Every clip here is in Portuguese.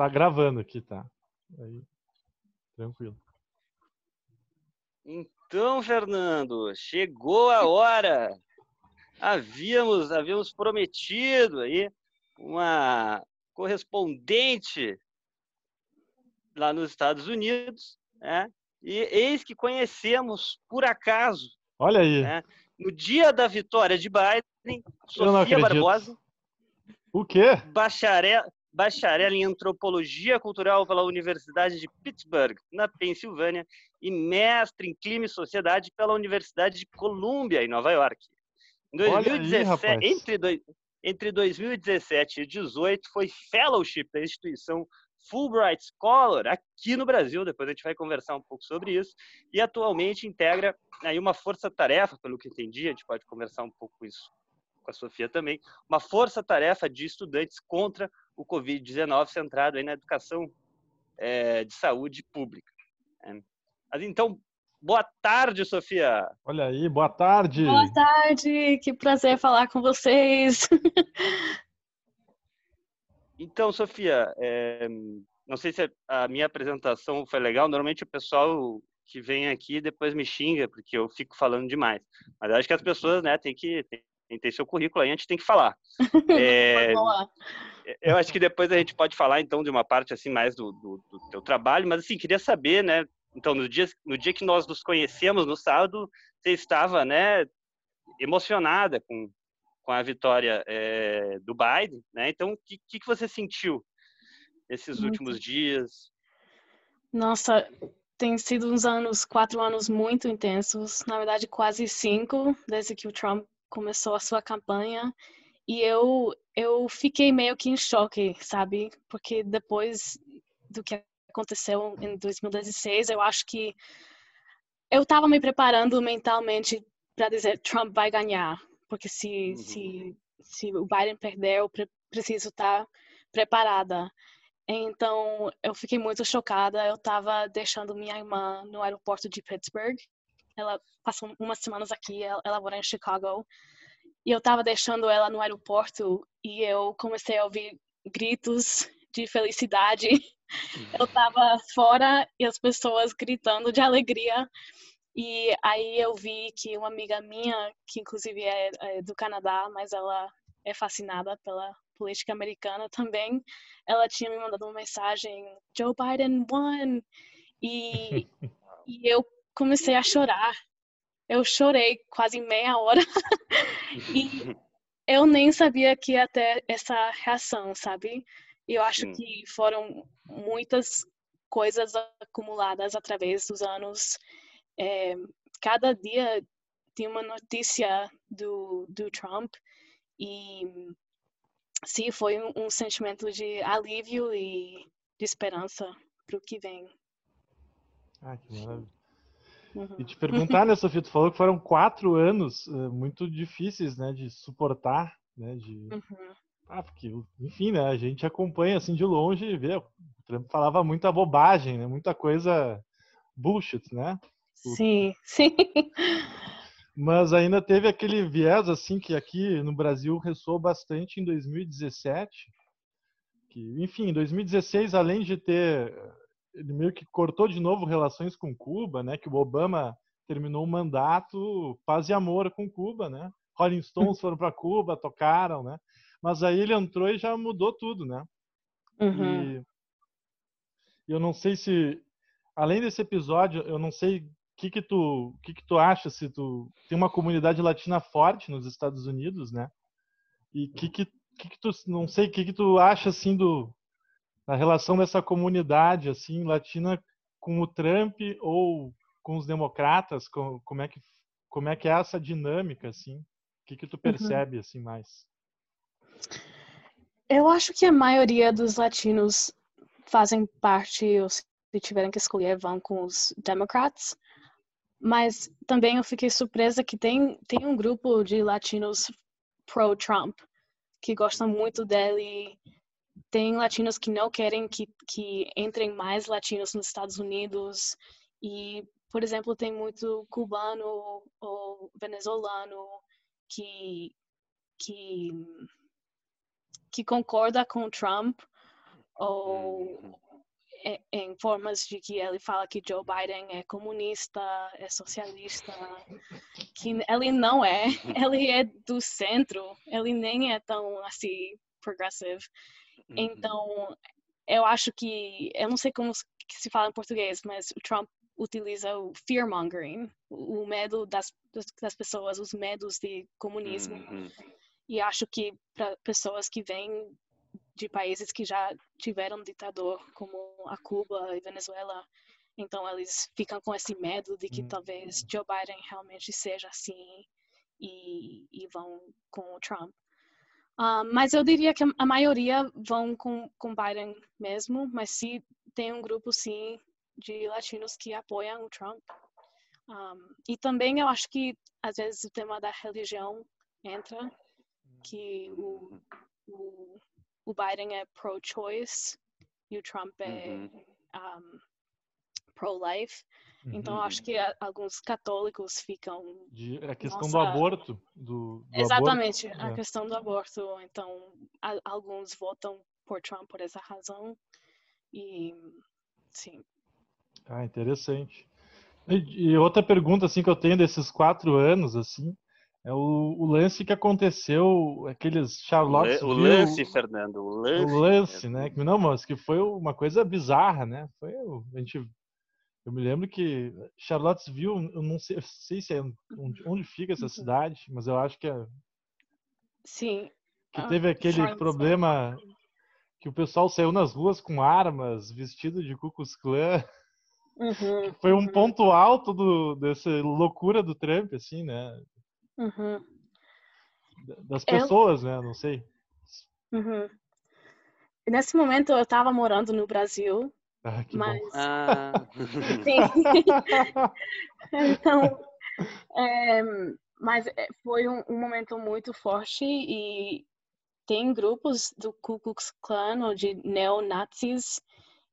tá gravando aqui, tá? Aí, tranquilo. Então, Fernando, chegou a hora. Havíamos, havíamos prometido aí uma correspondente lá nos Estados Unidos, né? E eis que conhecemos por acaso. Olha aí. Né? No dia da vitória de Biden, Sofia Barbosa. O quê? Bacharel, bacharel em antropologia cultural pela Universidade de Pittsburgh, na Pensilvânia, e mestre em clima e sociedade pela Universidade de Columbia, em Nova York. Em 2017, aí, entre, do, entre 2017 e 2018, foi fellowship da instituição Fulbright Scholar aqui no Brasil. Depois a gente vai conversar um pouco sobre isso. E atualmente integra aí uma força-tarefa, pelo que entendi, a gente pode conversar um pouco isso com a Sofia também, uma força-tarefa de estudantes contra o Covid-19 centrado aí na educação é, de saúde pública. É. Mas então, boa tarde, Sofia. Olha aí, boa tarde. Boa tarde, que prazer falar com vocês. então, Sofia, é, não sei se a minha apresentação foi legal. Normalmente o pessoal que vem aqui depois me xinga porque eu fico falando demais. Mas acho que as pessoas, né, têm que, tem que ter seu currículo aí, a gente tem que falar. É, eu acho que depois a gente pode falar, então, de uma parte, assim, mais do, do, do teu trabalho, mas, assim, queria saber, né, então, no dia, no dia que nós nos conhecemos, no sábado, você estava, né, emocionada com, com a vitória é, do Biden, né, então, o que, que você sentiu nesses últimos dias? Nossa, tem sido uns anos, quatro anos muito intensos, na verdade quase cinco, desde que o Trump começou a sua campanha e eu eu fiquei meio que em choque, sabe? Porque depois do que aconteceu em 2016, eu acho que eu estava me preparando mentalmente para dizer Trump vai ganhar, porque se uhum. se se o Biden perder, eu pre preciso estar tá preparada. Então, eu fiquei muito chocada. Eu estava deixando minha irmã no aeroporto de Pittsburgh ela passou umas semanas aqui, ela, ela mora em Chicago. E eu estava deixando ela no aeroporto e eu comecei a ouvir gritos de felicidade. Eu estava fora e as pessoas gritando de alegria. E aí eu vi que uma amiga minha, que inclusive é, é do Canadá, mas ela é fascinada pela política americana também, ela tinha me mandado uma mensagem: Joe Biden won! E, e eu comecei a chorar. Eu chorei quase meia hora e eu nem sabia que ia ter essa reação, sabe? E eu acho Sim. que foram muitas coisas acumuladas através dos anos. É, cada dia tinha uma notícia do, do Trump e sim, foi um, um sentimento de alívio e de esperança para o que vem. Ah, que maravilha. Uhum. E te perguntar, né, Sofia, tu falou que foram quatro anos uh, muito difíceis, né, de suportar, né, de... Uhum. Ah, porque, enfim, né, a gente acompanha assim de longe e vê, o Trump falava muita bobagem, né, muita coisa bullshit, né? Sim, sim. Mas ainda teve aquele viés, assim, que aqui no Brasil ressoou bastante em 2017, que, enfim, em 2016, além de ter ele meio que cortou de novo relações com Cuba, né? Que o Obama terminou o mandato paz e amor com Cuba, né? Rolling Stones foram para Cuba, tocaram, né? Mas aí ele entrou e já mudou tudo, né? Uhum. E eu não sei se, além desse episódio, eu não sei o que que tu, que que tu acha se tu tem uma comunidade latina forte nos Estados Unidos, né? E que que, que, que tu, não sei, o que que tu acha assim do a relação dessa comunidade assim latina com o Trump ou com os democratas, com, como é que como é que é essa dinâmica assim? O que que tu uhum. percebe uhum. assim mais? Eu acho que a maioria dos latinos fazem parte, ou se tiverem que escolher, vão com os democratas. Mas também eu fiquei surpresa que tem, tem um grupo de latinos pro-Trump que gostam muito dele tem latinos que não querem que, que entrem mais latinos nos Estados Unidos e, por exemplo, tem muito cubano ou venezuelano que que que concorda com Trump ou uhum. em formas de que ele fala que Joe Biden é comunista, é socialista, que ele não é, ele é do centro, ele nem é tão assim progressive. Uhum. Então, eu acho que, eu não sei como se fala em português, mas o Trump utiliza o fear mongering, o medo das, das pessoas, os medos de comunismo. Uhum. E acho que para pessoas que vêm de países que já tiveram ditador, como a Cuba e Venezuela, então eles ficam com esse medo de que uhum. talvez Joe Biden realmente seja assim e, e vão com o Trump. Uh, mas eu diria que a maioria vão com, com Biden mesmo, mas se tem um grupo sim de latinos que apoiam o Trump. Um, e também eu acho que às vezes o tema da religião entra, que o, o, o Biden é pro-choice e o Trump é uhum. um, pro-life. Uhum. Então eu acho que a, alguns católicos ficam. De, a questão nossa... do aborto. Do, do Exatamente, aborto. a é. questão do aborto. Então a, alguns votam por Trump por essa razão. E sim. Ah, interessante. E, outra pergunta assim que eu tenho desses quatro anos assim é o, o lance que aconteceu aqueles Charlotte. O, lance, Fernando, o lance. O lance, né? Não, mas que foi uma coisa bizarra, né? Foi a gente. Eu me lembro que Charlottesville, eu não sei, eu sei se é onde, onde fica essa uhum. cidade, mas eu acho que é. Sim. Que teve ah, aquele problema que o pessoal saiu nas ruas com armas, vestido de Ku Klux Klan. Uhum, foi um uhum. ponto alto do, dessa loucura do Trump, assim, né? Uhum. Das pessoas, eu... né? Não sei. Uhum. Nesse momento eu estava morando no Brasil, ah, mas ah. então, é, mas é, foi um, um, momento muito forte e tem grupos do Ku Klux Klan ou de neonazis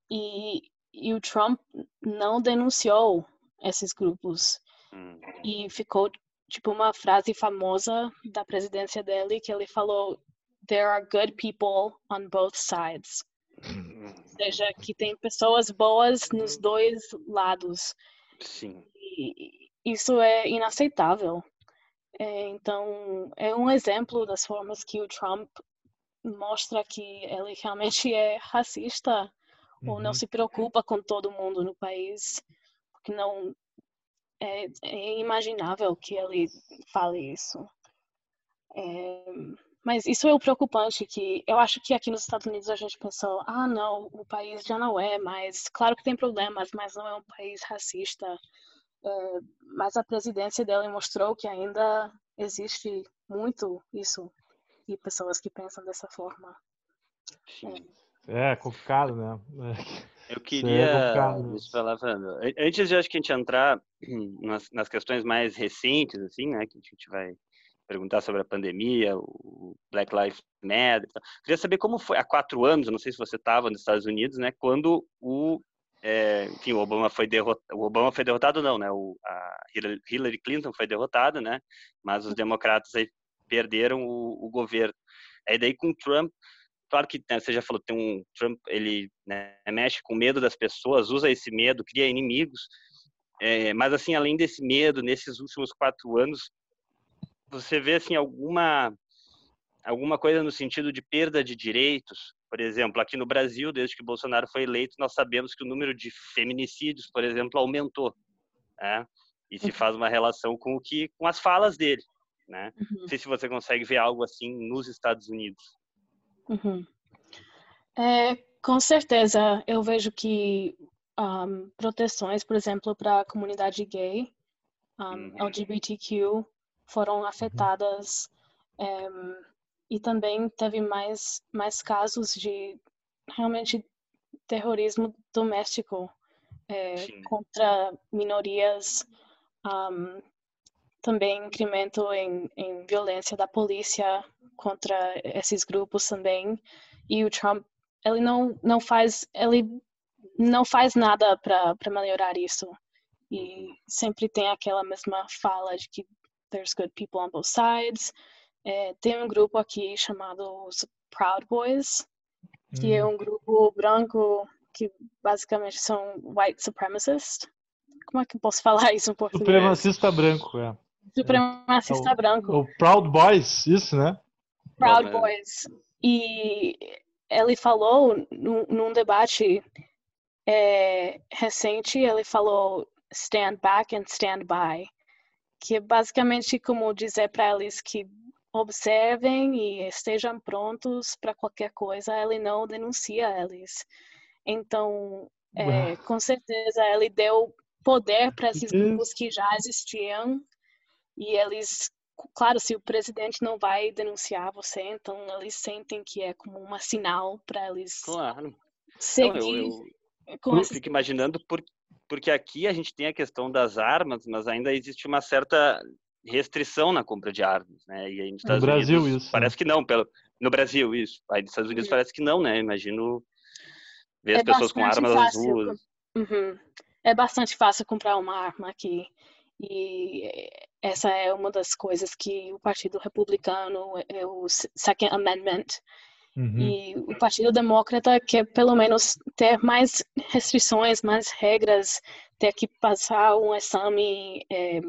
e e o Trump não denunciou esses grupos. Hum. E ficou tipo uma frase famosa da presidência dele que ele falou there are good people on both sides. Hum. Seja, que tem pessoas boas nos dois lados. Sim. E isso é inaceitável. É, então, é um exemplo das formas que o Trump mostra que ele realmente é racista uhum. ou não uhum. se preocupa com todo mundo no país, porque não é, é inimaginável que ele fale isso. É, mas isso é o preocupante, que eu acho que aqui nos Estados Unidos a gente pensou, ah, não, o país já não é mais, claro que tem problemas, mas não é um país racista. É, mas a presidência dele mostrou que ainda existe muito isso e pessoas que pensam dessa forma. Sim. É, complicado, né? Eu é queria é. Antes de acho que a gente entrar nas, nas, questões mais recentes, assim, né, que a gente vai perguntar sobre a pandemia, o Black Lives Matter. Queria saber como foi há quatro anos, não sei se você estava nos Estados Unidos, né, quando o é, enfim, o Obama foi derrotado, o Obama foi derrotado não, né? O, a Hillary Clinton foi derrotada, né? Mas os democratas aí perderam o, o governo. Aí daí com Trump claro que né, você já falou, tem um Trump, ele né, mexe com medo das pessoas, usa esse medo, cria inimigos. É, mas assim, além desse medo, nesses últimos quatro anos, você vê assim alguma alguma coisa no sentido de perda de direitos? Por exemplo, aqui no Brasil, desde que Bolsonaro foi eleito, nós sabemos que o número de feminicídios, por exemplo, aumentou, né? E se faz uma relação com o que com as falas dele, né? Uhum. Não sei se você consegue ver algo assim nos Estados Unidos. Uhum. É, com certeza, eu vejo que um, proteções, por exemplo, para a comunidade gay, um, uhum. LGBTQ, foram afetadas é, e também teve mais, mais casos de realmente terrorismo doméstico é, contra minorias, um, também incremento em, em violência da polícia contra esses grupos também. E o Trump, ele não, não faz, ele não faz nada para melhorar isso. E sempre tem aquela mesma fala de que there's good people on both sides. É, tem um grupo aqui chamado os Proud Boys, que é um grupo branco que basicamente são white supremacists. Como é que eu posso falar isso em português? Supremacista branco, é. Supremacista É o- branco. O Proud Boys, isso, né? Proud é. Boys. E ele falou num, num debate é, recente, ele falou stand back and stand by, que é basicamente como dizer para eles que observem e estejam prontos para qualquer coisa, ele não denuncia eles. Então, é, com certeza, ele deu poder para esses grupos que já existiam e eles, claro, se o presidente não vai denunciar você, então eles sentem que é como um sinal para eles Claro. Não, seguir eu, eu, eu esses fico imaginando por, porque aqui a gente tem a questão das armas, mas ainda existe uma certa restrição na compra de armas, né? E aí nos Estados Brasil, Unidos isso, parece que não, pelo no Brasil isso. Aí nos Estados Unidos Uhum. parece que não, né? Imagino ver É as pessoas com armas nas ruas. Uhum. É bastante fácil comprar uma arma aqui. E essa é uma das coisas que o Partido Republicano, é o Second Amendment, Uhum. e o Partido Democrata quer pelo menos ter mais restrições, mais regras, ter que passar um exame eh,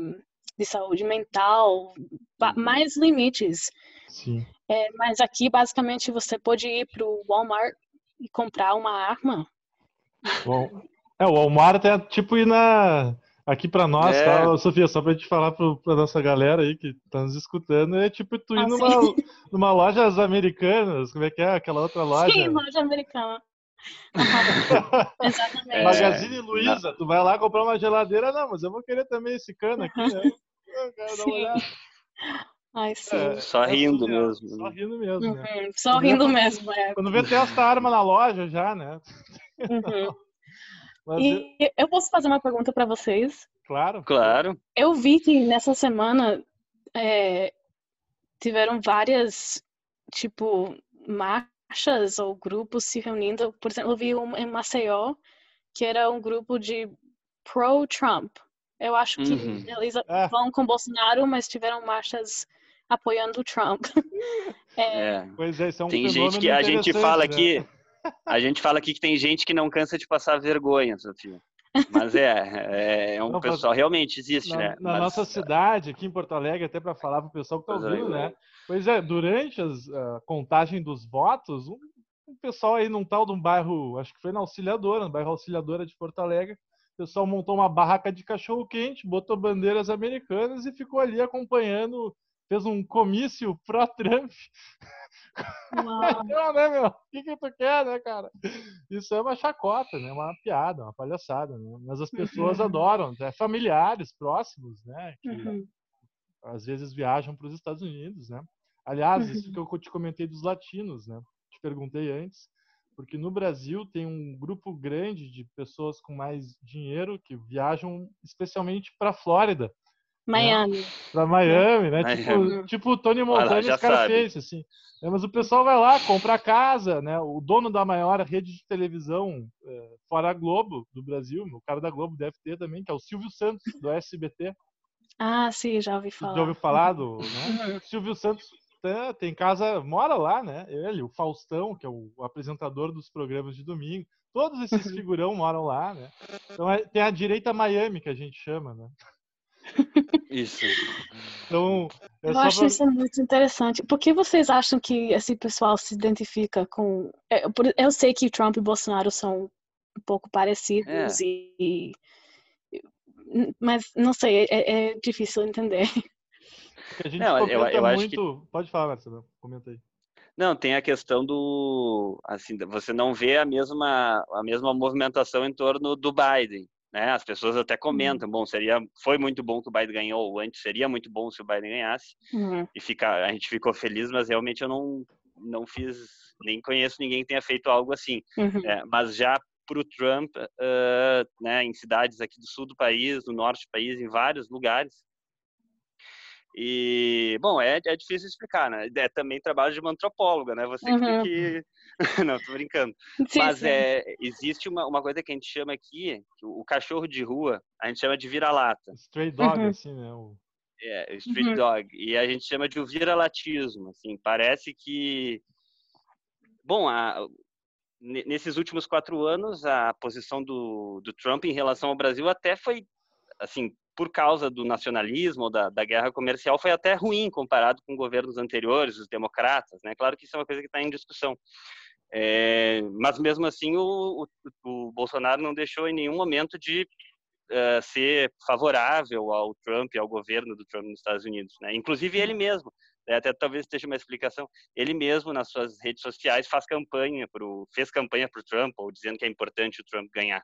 de saúde mental, Uhum. mais limites. Sim. É, mas aqui, basicamente, você pode ir para o Walmart e comprar uma arma. Bom, é, o Walmart é tipo ir na. Aqui pra nós, É. tá, Sofia? Só pra gente falar pro, pra nossa galera aí que tá nos escutando, é tipo tu ir Ah, numa, numa lojas americanas, como é que é? Aquela outra loja. Sim, loja americana. Exatamente. É. Magazine Luiza, tu vai lá comprar uma geladeira, não, mas eu vou querer também esse cano aqui, né? Eu quero dar uma Sim. olhada. Ai, sim. É, Só é rindo surreal, mesmo, Só né? rindo mesmo, né? Uhum, Só rindo mesmo, é. Quando vê, tem essa arma na loja já, né? Uhum. Mas, eu- E eu posso fazer uma pergunta para vocês? claro. Claro. Eu vi que nessa semana é, tiveram várias, tipo, marchas ou grupos se reunindo. Por exemplo, eu vi um em Maceió, que era um grupo de pro-Trump. Eu acho que Uhum. eles É. vão com Bolsonaro, mas tiveram marchas apoiando o Trump. É, É. Pois é, isso é um Tem gente que a gente fala né? aqui, a gente fala aqui que tem gente que não cansa de passar vergonha, Sofia. Mas é, é, é um Não, pessoal realmente existe, na, né? na Mas, nossa cidade, aqui em Porto Alegre, até para falar para o pessoal que está é, ouvindo, legal. né? Pois é, durante a contagem dos votos, um, um pessoal aí num tal de um bairro, acho que foi na Auxiliadora, no bairro Auxiliadora de Porto Alegre, o pessoal montou uma barraca de cachorro quente, botou bandeiras americanas e ficou ali acompanhando, fez um comício pró-Trump. Não, né, meu? O que, que tu quer, né, cara? Isso é uma chacota, né? Uma piada, uma palhaçada, né? Mas as pessoas Uhum. adoram, é familiares, próximos, né? Que Uhum. às vezes viajam para os Estados Unidos, né? Aliás, isso Uhum. que eu te comentei dos latinos, né? Te perguntei antes, porque no Brasil tem um grupo grande de pessoas com mais dinheiro que viajam especialmente para Flórida, Miami. para Miami, né? Miami. Tipo, tipo o Tony lá, Montana e os caras fez, assim. É, mas o pessoal vai lá, compra casa, né? O dono da maior rede de televisão é, fora a Globo do Brasil, o cara da Globo deve ter também, que é o Silvio Santos, do SBT. Ah, sim, já ouvi falar. Já ouviu falar do, né? Uhum. Silvio Santos tá- tem casa, mora lá, né? Ele, o Faustão, que é o apresentador dos programas de domingo. Todos esses Uhum. figurão moram lá, né? Então é- tem a direita Miami, que a gente chama, né? Isso. Então, é Eu só acho pra- isso muito interessante. Por que vocês acham que esse pessoal se identifica com. é, por- Eu sei que Trump e Bolsonaro são um pouco parecidos e. e- Mas não sei, é, é difícil entender. a gente Não, eu- eu acho que- muito. Pode falar, Marcelo, comenta aí. Não, tem a questão do, assim, você não vê a mesma a mesma movimentação em torno do Biden, né? As pessoas até comentam, bom, seria foi muito bom que o Biden ganhou, ou antes seria muito bom se o Biden ganhasse. Uhum. E fica, a gente ficou feliz, mas realmente eu não não fiz, nem conheço ninguém que tenha feito algo assim. Uhum. É, mas já para o Trump, ah, né, em cidades aqui do sul do país, no norte do país, em vários lugares. E, bom, é, é difícil explicar, né? É também trabalho de uma antropóloga, né? Você Uhum. que. Não, tô brincando. Sim, Mas sim. é, existe uma, uma coisa que a gente chama aqui, que o cachorro de rua, a gente chama de vira-lata. Stray Dog, Uhum. assim, né? O... É, street Uhum. dog. E a gente chama de o vira-latismo, assim. Parece que... Bom, a, nesses últimos quatro anos, a posição do, do Trump em relação ao Brasil até foi, assim, por causa do nacionalismo, da, da guerra comercial, foi até ruim comparado com governos anteriores, os democratas, né? Claro que isso é uma coisa que está em discussão. É, mas mesmo assim, o, o, o, Bolsonaro não deixou em nenhum momento de uh, ser favorável ao Trump, ao governo do Trump nos Estados Unidos. Né? Inclusive ele mesmo, né? até talvez esteja uma explicação, ele mesmo nas suas redes sociais faz campanha pro, fez campanha para o Trump, ou dizendo que é importante o Trump ganhar.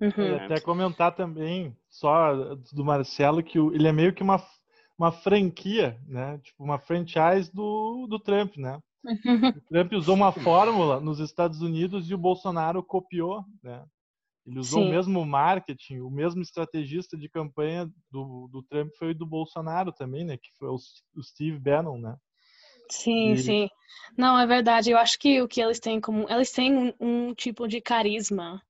Uhum. Até comentar também, só do Marcelo, que ele é meio que uma, uma franquia, né? Tipo, uma franchise do, do Trump, né? O Trump usou uma fórmula nos Estados Unidos e o Bolsonaro copiou, né? Ele usou Sim. o mesmo marketing, o mesmo estrategista de campanha do, do Trump foi do Bolsonaro também, né? Que foi o, o Steve Bannon, né? Sim, e... sim. Não, é verdade. Eu acho que o que eles têm como eles têm um, um, tipo de carisma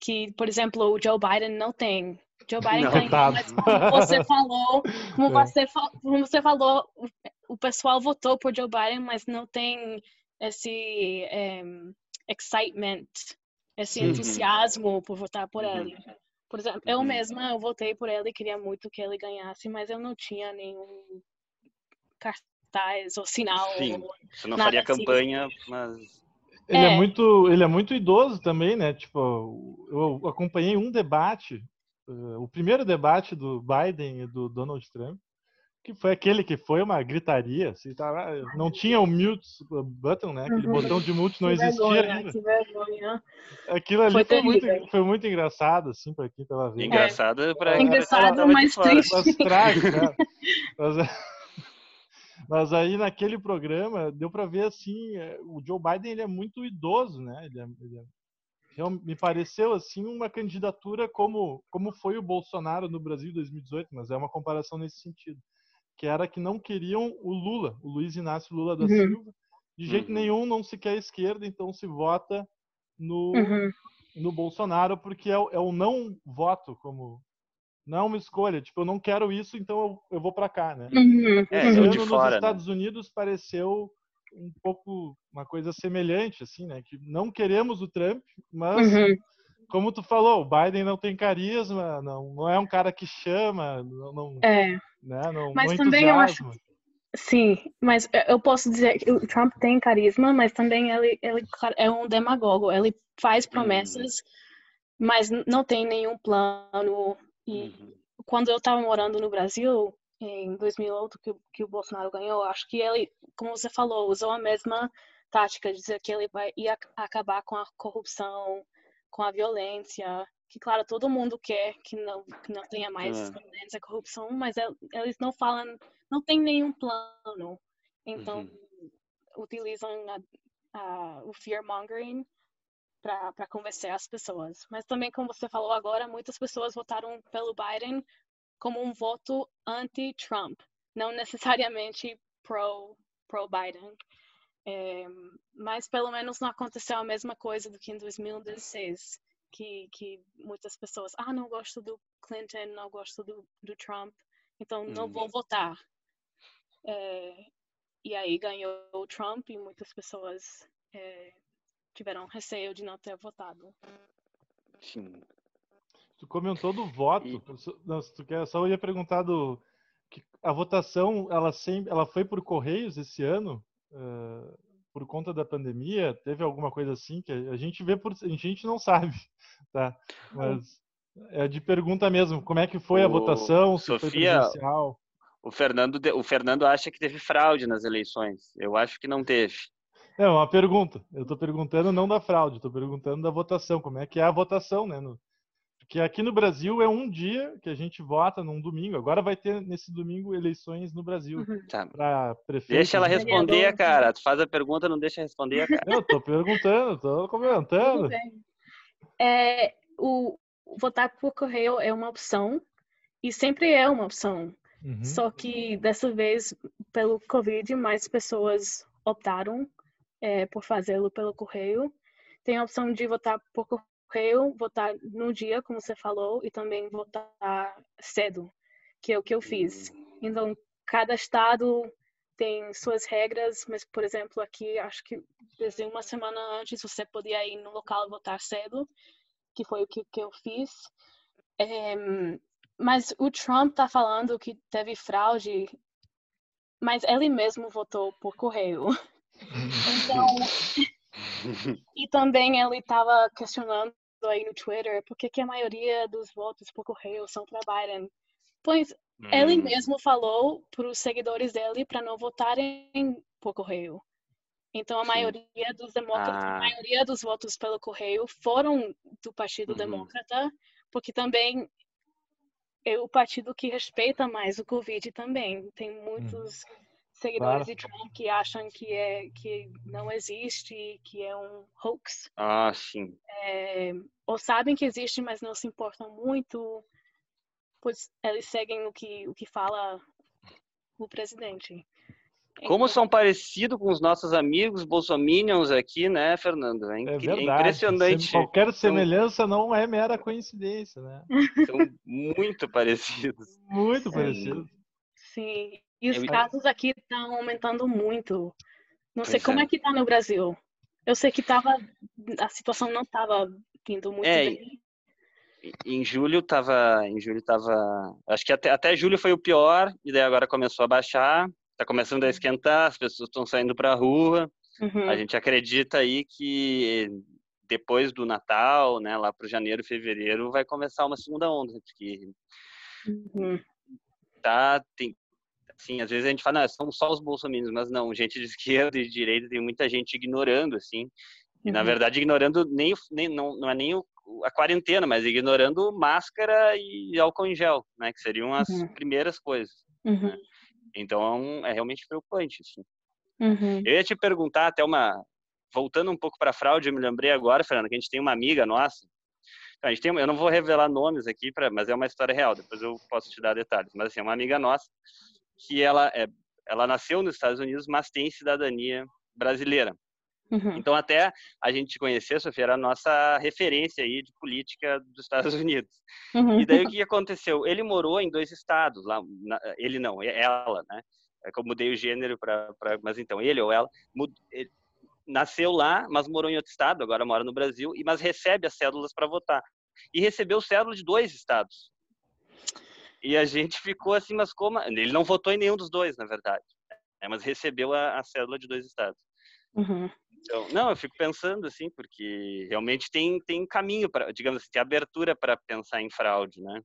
que, por exemplo, o Joe Biden não tem. Joe Biden não, tem, tá. mas como você falou, como, é. você, como você falou, o pessoal votou por Joe Biden, mas não tem esse um, excitement, esse uhum. entusiasmo por votar por uhum. ele. Por exemplo, eu uhum. mesma eu votei por ele e queria muito que ele ganhasse, mas eu não tinha nenhum cartaz ou sinal. Sim, você não faria assim. campanha, mas ele é. é. muito, ele é muito idoso também, né? Tipo, eu acompanhei um debate, uh, o primeiro debate do Biden e do Donald Trump, que foi aquele que foi uma gritaria, assim, tava, não tinha o mute button, né? Aquele uhum. botão de mute não existia vergonha, ainda. Que vergonha. Aquilo ali foi, foi muito, foi muito engraçado, assim, para quem tava vendo. Engraçado é, para Engraçado, mas triste. Mas trágico, né? mas, mas aí naquele programa deu para ver assim, é, o Joe Biden ele é muito idoso, né? Ele é, ele é, me pareceu assim uma candidatura como como foi o Bolsonaro no Brasil em 2018, mas é uma comparação nesse sentido, que era que não queriam o Lula, o Luiz Inácio Lula da uhum. Silva, de jeito uhum. nenhum não se quer esquerda, então se vota no uhum. no Bolsonaro porque é, é o não voto como não é uma escolha. Tipo, eu não quero isso, então eu, eu vou para cá, né? Uhum. É, Esse ano de nos fora, né? Estados né? Unidos pareceu um pouco uma coisa semelhante, assim, né? Que não queremos o Trump, mas uhum. como tu falou, o Biden não tem carisma, não, não é um cara que chama, não, não é. Né? não mas também eu acho Sim, mas eu posso dizer que o Trump tem carisma, mas também ele, ele é um demagogo. Ele faz uhum. promessas, mas não tem nenhum plano e uhum. quando eu estava morando no Brasil, em 2008, que, que o Bolsonaro ganhou, acho que ele, como você falou, usou a mesma tática de dizer que ele vai ia acabar com a corrupção, com a violência, que claro todo mundo quer que não que não tenha mais é. violência, corrupção, mas eles não falam, não tem nenhum plano, então uhum. utilizam a, a, o fear mongering para convencer as pessoas. Mas também, como você falou agora, muitas pessoas votaram pelo Biden como um voto anti-Trump, não necessariamente pro-Biden. Pro é, mas pelo menos não aconteceu a mesma coisa do que em 2016, que, que muitas pessoas, ah, não gosto do Clinton, não gosto do, do Trump, então não hum. vou votar. É, e aí ganhou o Trump e muitas pessoas é, tiveram receio de não ter votado. Sim. Tu comentou do voto. E... Não, tu quer, só ia perguntar do que a votação, ela sempre, ela foi por correios esse ano, uh, por conta da pandemia. Teve alguma coisa assim que a gente vê por, a gente não sabe, tá? Mas é de pergunta mesmo. Como é que foi o... a votação? Se Sofia, foi presencial? O Fernando, o Fernando acha que teve fraude nas eleições. Eu acho que não teve. É uma pergunta. Eu estou perguntando não da fraude, estou perguntando da votação. Como é que é a votação, né? No... Porque aqui no Brasil é um dia que a gente vota num domingo. Agora vai ter nesse domingo eleições no Brasil uhum. tá. para prefeito. Deixa ela responder, cara. Tu faz a pergunta, não deixa responder, cara. Eu tô perguntando, tô comentando. É, o votar por correio é uma opção e sempre é uma opção. Uhum. Só que dessa vez, pelo Covid, mais pessoas optaram é, por fazê-lo pelo correio. Tem a opção de votar por correio, votar no dia, como você falou, e também votar cedo, que é o que eu fiz. Então, cada estado tem suas regras, mas, por exemplo, aqui, acho que desde uma semana antes você podia ir no local votar cedo, que foi o que, que eu fiz. É, mas o Trump está falando que teve fraude, mas ele mesmo votou por correio. Então, e também ele estava questionando aí no Twitter por que, a maioria dos votos por correio são para Biden. Pois hum. ele mesmo falou para os seguidores dele para não votarem por correio. Então a Sim. maioria dos democratas, ah. a maioria dos votos pelo correio foram do Partido uhum. Democrata, porque também é o partido que respeita mais o Covid também. Tem muitos uhum. Seguidores claro. de Trump que acham que é que não existe, que é um hoax. Ah, sim. É, ou sabem que existe, mas não se importam muito pois eles seguem o que, o que fala o presidente. Como então... são parecidos com os nossos amigos bolsominions aqui, né, Fernando? É, é, é verdade. impressionante. Qualquer semelhança não é mera coincidência, né? São muito parecidos. Muito parecidos. Sim. E os é casos aqui estão aumentando muito. Não sei pois como é. é que está no Brasil. Eu sei que tava, a situação não estava indo muito é, bem em julho tava, em julho tava, acho que até, até julho foi o pior e daí agora começou a baixar, tá começando a uhum. esquentar, as pessoas estão saindo para a rua. Uhum. A gente acredita aí que depois do Natal, né, lá para janeiro, fevereiro, vai começar uma segunda onda, porque uhum. tá tem assim, às vezes a gente fala, não, são só os bolsominions, mas não, gente de esquerda e de direita tem muita gente ignorando assim. E, na uhum. verdade, ignorando nem, nem não, não é nem o, a quarentena, mas ignorando máscara e álcool em gel, né? Que seriam as uhum. primeiras coisas. Uhum. Né? Então é realmente preocupante. Assim. Uhum. Eu ia te perguntar até uma, voltando um pouco para a fraude, eu me lembrei agora, Fernanda, que a gente tem uma amiga nossa. Então, a gente tem, eu não vou revelar nomes aqui, pra, mas é uma história real. Depois eu posso te dar detalhes. Mas assim, é uma amiga nossa que ela é, ela nasceu nos Estados Unidos, mas tem cidadania brasileira. Uhum. Então, até a gente conhecer, Sofia, era a nossa referência aí de política dos Estados Unidos. Uhum. E daí o que aconteceu? Ele morou em dois estados, lá, na, ele não, ela, né? É eu mudei o gênero para, mas então ele ou ela mud, ele, nasceu lá, mas morou em outro estado, agora mora no Brasil, e mas recebe as cédulas para votar. E recebeu cédula de dois estados. E a gente ficou assim, mas como? Ele não votou em nenhum dos dois, na verdade. Né? Mas recebeu a, a cédula de dois estados. Uhum. Então, não, eu fico pensando assim, porque realmente tem, tem caminho para, digamos assim, tem abertura para pensar em fraude, né?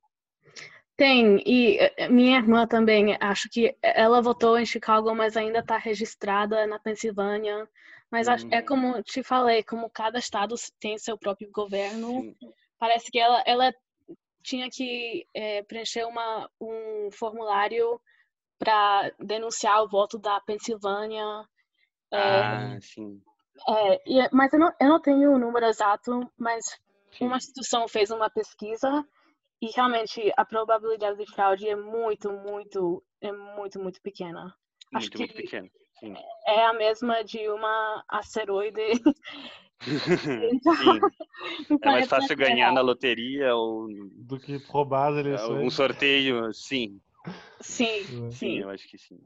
Tem, e eh, minha irmã também, acho que ela votou em Chicago, mas ainda está registrada na Pensilvânia. Mas é uhum. como te falei, como cada estado tem seu próprio governo, Sim. parece que ela, ela tinha que é, preencher uma, um formulário para denunciar o voto da Pensilvânia. É, ah, sim. É, é, mas eu não, eu não tenho o número exato, mas uma instituição fez uma pesquisa e realmente a probabilidade de fraude é muito, muito, é muito, muito pequena. Muito, Acho que muito pequena. Sim. É a mesma de uma asteroide. então, é mais fácil ganhar na loteria ou do que roubar as eleições. Um sorteio, sim. Sim, sim. Sim, eu acho que sim.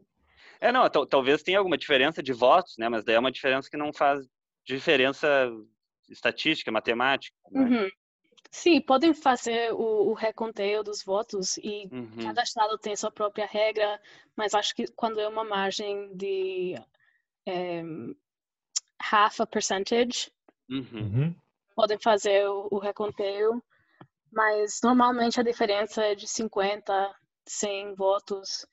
É, não, talvez tenha alguma diferença de votos, né? Mas daí é uma diferença que não faz diferença estatística, matemática. Né? Uhum. Sim, podem fazer o, o reconteio dos votos e uhum. cada estado tem sua própria regra, mas acho que quando é uma margem de é, half a percentage, uhum. uhum. podem fazer o, o reconteio, mas normalmente a diferença é de 50, 100 votos.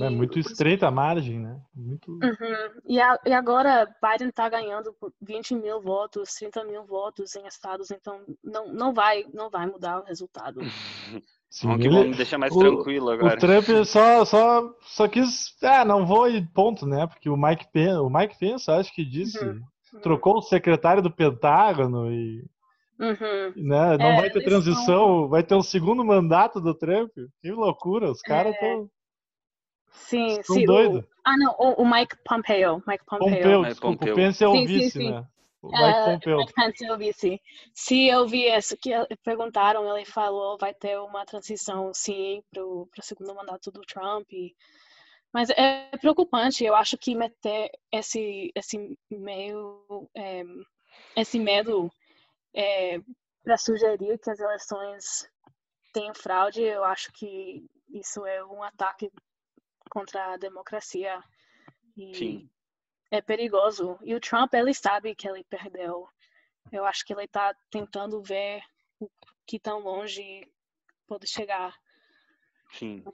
É muito estreita a margem, né? Muito... Uhum. E, a, e, agora Biden está ganhando por 20 mil votos, 30 mil votos em estados, então não, não, vai, não vai mudar o resultado. Sim, bom, que ele, bom, deixa mais o, tranquilo agora. O Trump só, só, só quis, ah, não vou e ponto, né? Porque o Mike Pence, o Mike Pence acho que disse, uhum. trocou o secretário do Pentágono e Uhum. Né? Não é, vai ter transição, vai ter um segundo mandato do Trump. Que loucura, os caras estão. É. Sim, Estão sim. Doido. O, ah, não, o, o, Mike Pompeo. Mike Pompeo. Pompeo, desculpa, Pompeo. Pence é o sim, vice, sim, sim. né? O Mike uh, Pompeo. Mike Pence é o vice. Se eu vi isso, que perguntaram, ele falou vai ter uma transição, sim, para o segundo mandato do Trump. E, Mas é preocupante. Eu acho que meter esse esse meio é, esse medo é, para sugerir que as eleições tenham fraude, eu acho que isso é um ataque contra a democracia e Sim. é perigoso. E o Trump ele sabe que ele perdeu. Eu acho que ele está tentando ver o que tão longe pode chegar. Sim.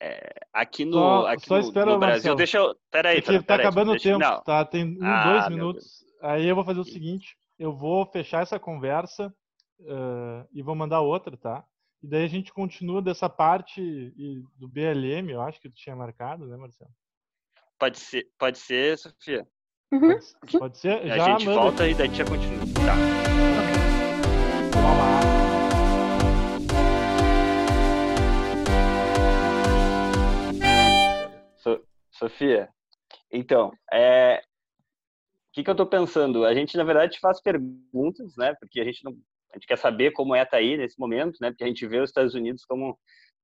É, aqui no, só, aqui só no, espera, no Brasil, Marcelo. deixa eu. Peraí, Porque peraí, tá acabando o tempo, não. tá? Tem um, Ah, dois minutos. Aí eu vou fazer o seguinte: eu vou fechar essa conversa eh, e vou mandar outra, tá? E daí a gente continua dessa parte do BLM, eu acho que tu tinha marcado, né, Marcelo? Pode ser, pode ser, Sofia. Uhum. Pode, pode ser? A Já gente manda. volta e daí a gente já continua. Tá. Vamos lá. So- Sofia, então, é, o que, que eu estou pensando? A gente, na verdade, faz perguntas, né? Porque a gente não, a gente quer saber como é estar aí nesse momento, né? Porque a gente vê os Estados Unidos como,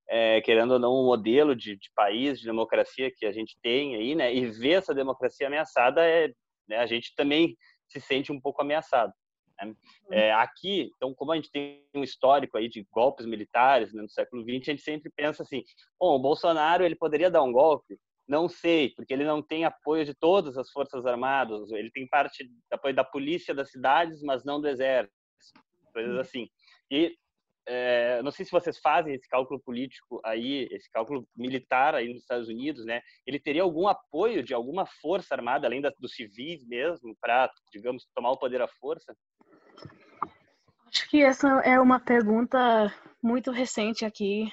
é, querendo ou não, um modelo de, de país, de democracia que a gente tem aí, né? E ver essa democracia ameaçada, é, né? a gente também se sente um pouco ameaçado. né? É, aqui, então, como a gente tem um histórico aí de golpes militares né, no século XX, a gente sempre pensa assim: bom, o Bolsonaro ele poderia dar um golpe? Não sei, porque ele não tem apoio de todas as forças armadas. Ele tem parte apoio da polícia das cidades, mas não do exército, coisas assim. E é, não sei se vocês fazem esse cálculo político aí, esse cálculo militar aí nos Estados Unidos, né? Ele teria algum apoio de alguma força armada, além da, dos civis mesmo, para, digamos, tomar o poder à força? Acho que essa é uma pergunta muito recente aqui.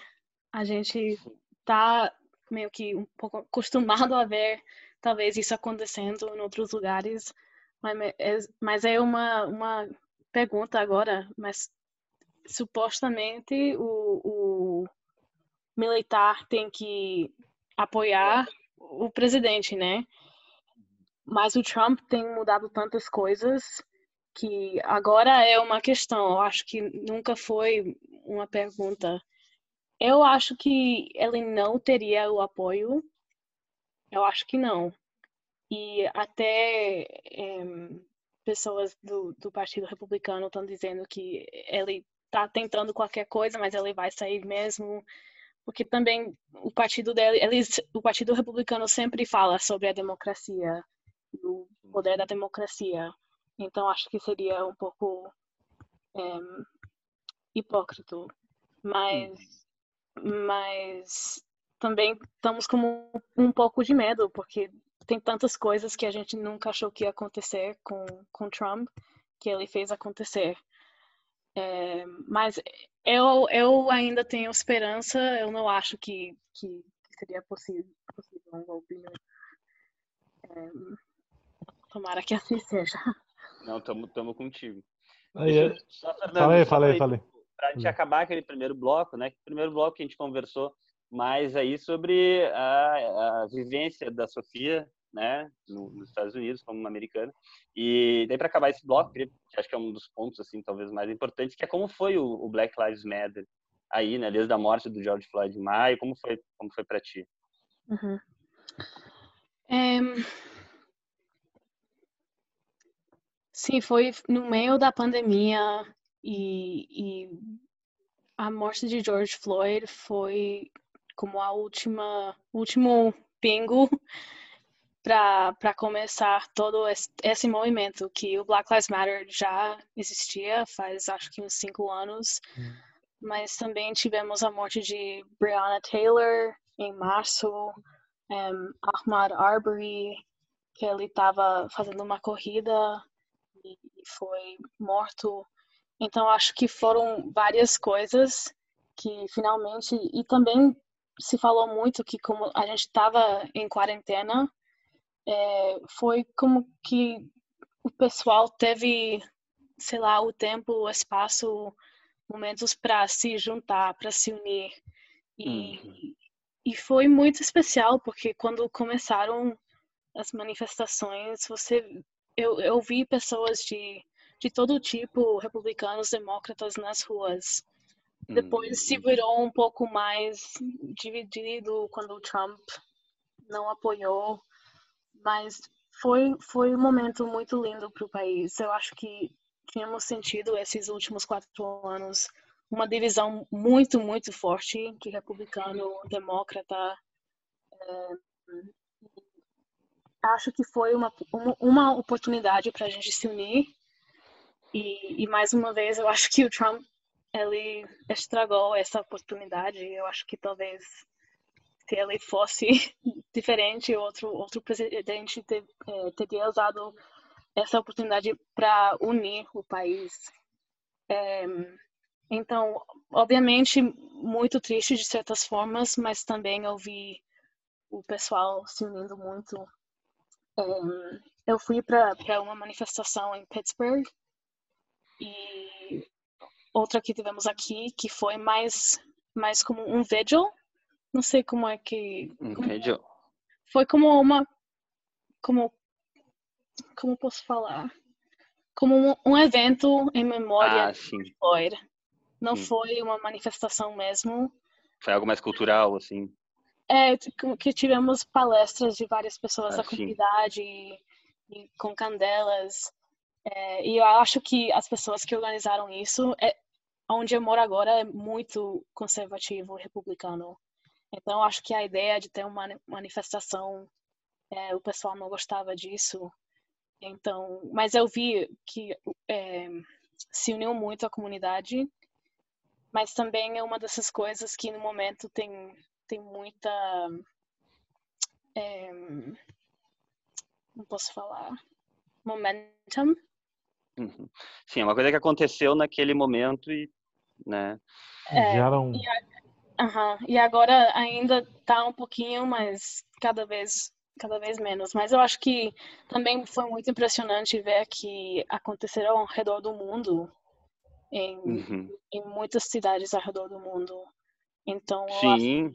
A gente tá meio que um pouco acostumado a ver talvez isso acontecendo em outros lugares, mas é, mas é uma, uma pergunta agora, mas supostamente o, o militar tem que apoiar o presidente, né? Mas o Trump tem mudado tantas coisas que agora é uma questão. Eu acho que nunca foi uma pergunta. Eu acho que ele não teria o apoio. Eu acho que não. E até em, pessoas do, do Partido Republicano estão dizendo que ele está tentando qualquer coisa, mas ele vai sair mesmo. Porque também o partido dele, eles, o Partido Republicano sempre fala sobre a democracia, o poder da democracia. Então acho que seria um pouco em, hipócrita. Mas, mas também estamos com um pouco de medo, porque tem tantas coisas que a gente nunca achou que ia acontecer com, com Trump, que ele fez acontecer. É, mas eu, eu ainda tenho esperança, eu não acho que, que, que seria possível, possível um golpe. né? É, tomara que assim seja. Não, estamos contigo. Aí, Deixa é- eu- só, Fernando, Falei, só falei, pra- falei. Para a gente acabar aquele primeiro bloco, né? O primeiro bloco que a gente conversou mais aí sobre a, a vivência da Sofia, né, no- nos Estados Unidos como uma americana. E daí para acabar esse bloco, que acho que é um dos pontos assim talvez mais importantes, que é como foi o, o Black Lives Matter aí, né, desde a morte do George Floyd em maio, como foi, como foi para ti? Uhum. Em, Sim, foi no meio da pandemia e, e a morte de George Floyd foi como a última último pingo para começar todo esse, esse movimento que o Black Lives Matter já existia faz acho que uns cinco anos, mas também tivemos a morte de Breonna Taylor em março, em Ahmaud Arbery que ele estava fazendo uma corrida e foi morto. Então acho que foram várias coisas que finalmente e também se falou muito que como a gente estava em quarentena, é, foi como que o pessoal teve, sei lá, o tempo, o espaço, momentos para se juntar, para se unir. E, e foi muito especial porque quando começaram as manifestações, você eu, eu vi pessoas de, de todo tipo, republicanos, demócratas nas ruas. Depois se virou um pouco mais dividido quando o Trump não apoiou, mas foi foi um momento muito lindo para o país. Eu acho que tínhamos sentido esses últimos quatro anos uma divisão muito muito forte que republicano, demócrata. É, acho que foi uma uma oportunidade para a gente se unir e, e mais uma vez eu acho que o Trump ele estragou essa oportunidade. Eu acho que talvez se ele fosse diferente, outro outro presidente é, teria usado essa oportunidade para unir o país. É, então, obviamente, muito triste de certas formas, mas também eu vi o pessoal se unindo muito. É, eu fui para uma manifestação em Pittsburgh e outra que tivemos aqui, que foi mais, mais como um vigil. Não sei como é que. Vigil. Foi como uma. Como. Como posso falar? Como um, um evento em memória ah, de Floyd. Não sim. foi uma manifestação mesmo. Foi algo mais cultural, assim. É, que tivemos palestras de várias pessoas ah, da comunidade e, e com candelas. É, e eu acho que as pessoas que organizaram isso, é, onde eu moro agora é muito conservativo, republicano. Então, acho que a ideia de ter uma manifestação, é, o pessoal não gostava disso. Então, mas eu vi que é, se uniu muito a comunidade, mas também é uma dessas coisas que no momento tem tem muita é, não posso falar momentum Uhum. Sim, é uma coisa que aconteceu naquele momento e, né? É, um... e, a, e agora ainda tá um pouquinho, mas cada vez cada vez menos. Mas eu acho que também foi muito impressionante ver que aconteceram ao redor do mundo, em, uhum. em muitas cidades ao redor do mundo. Então, sim.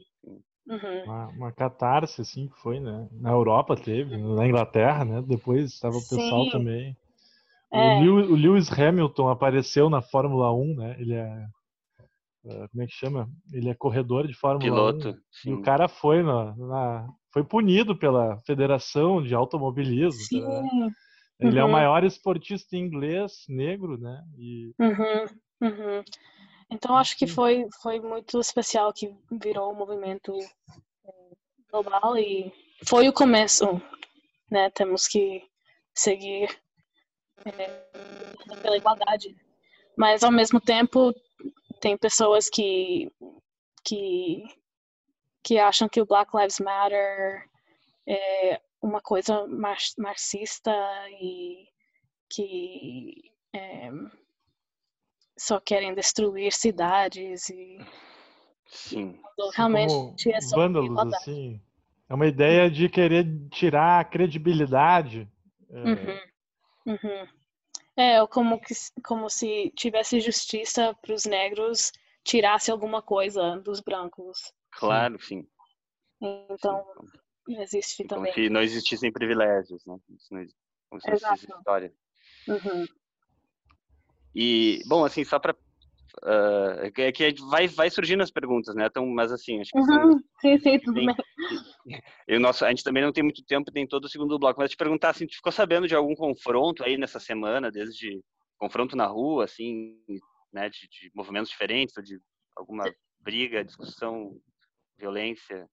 Uhum. Uma, uma catarse, assim, que foi, né? Na Europa teve, na Inglaterra, né? Depois estava o pessoal Sim. também. É. O, Lewis Hamilton apareceu na Fórmula 1, né? Ele é, é. Como é que chama? Ele é corredor de Fórmula Piloto, 1. Sim. E o cara foi na, na, foi punido pela Federação de Automobilismo. Né? Ele uhum. é o uhum. maior esportista inglês negro, né? E... Uhum. Uhum. Então acho que foi foi muito especial que virou um movimento é, global e foi o começo, né? Temos que seguir é, pela igualdade. Mas ao mesmo tempo tem pessoas que que que acham que o Black Lives Matter é uma coisa mar marxista e que é, só querem destruir cidades e sim realmente é só vândalos assim é uma ideia de querer tirar a credibilidade é, uhum. Uhum. É, como, que, como se tivesse justiça para os negros tirasse alguma coisa dos brancos. Claro, sim. Então, sim. existe como também. Se não existissem privilégios, né? Como se não existisse história. Uhum. E, bom, assim, só para Uh, é que vai, vai surgindo as perguntas, né? Então, mas assim, acho que uhum, sim, sim, tudo tem, bem. A gente também não tem muito tempo, tem todo o segundo bloco, mas te perguntar assim, tu ficou sabendo de algum confronto aí nessa semana, desde confronto na rua, assim, né, de, de movimentos diferentes, ou de alguma briga, discussão, violência?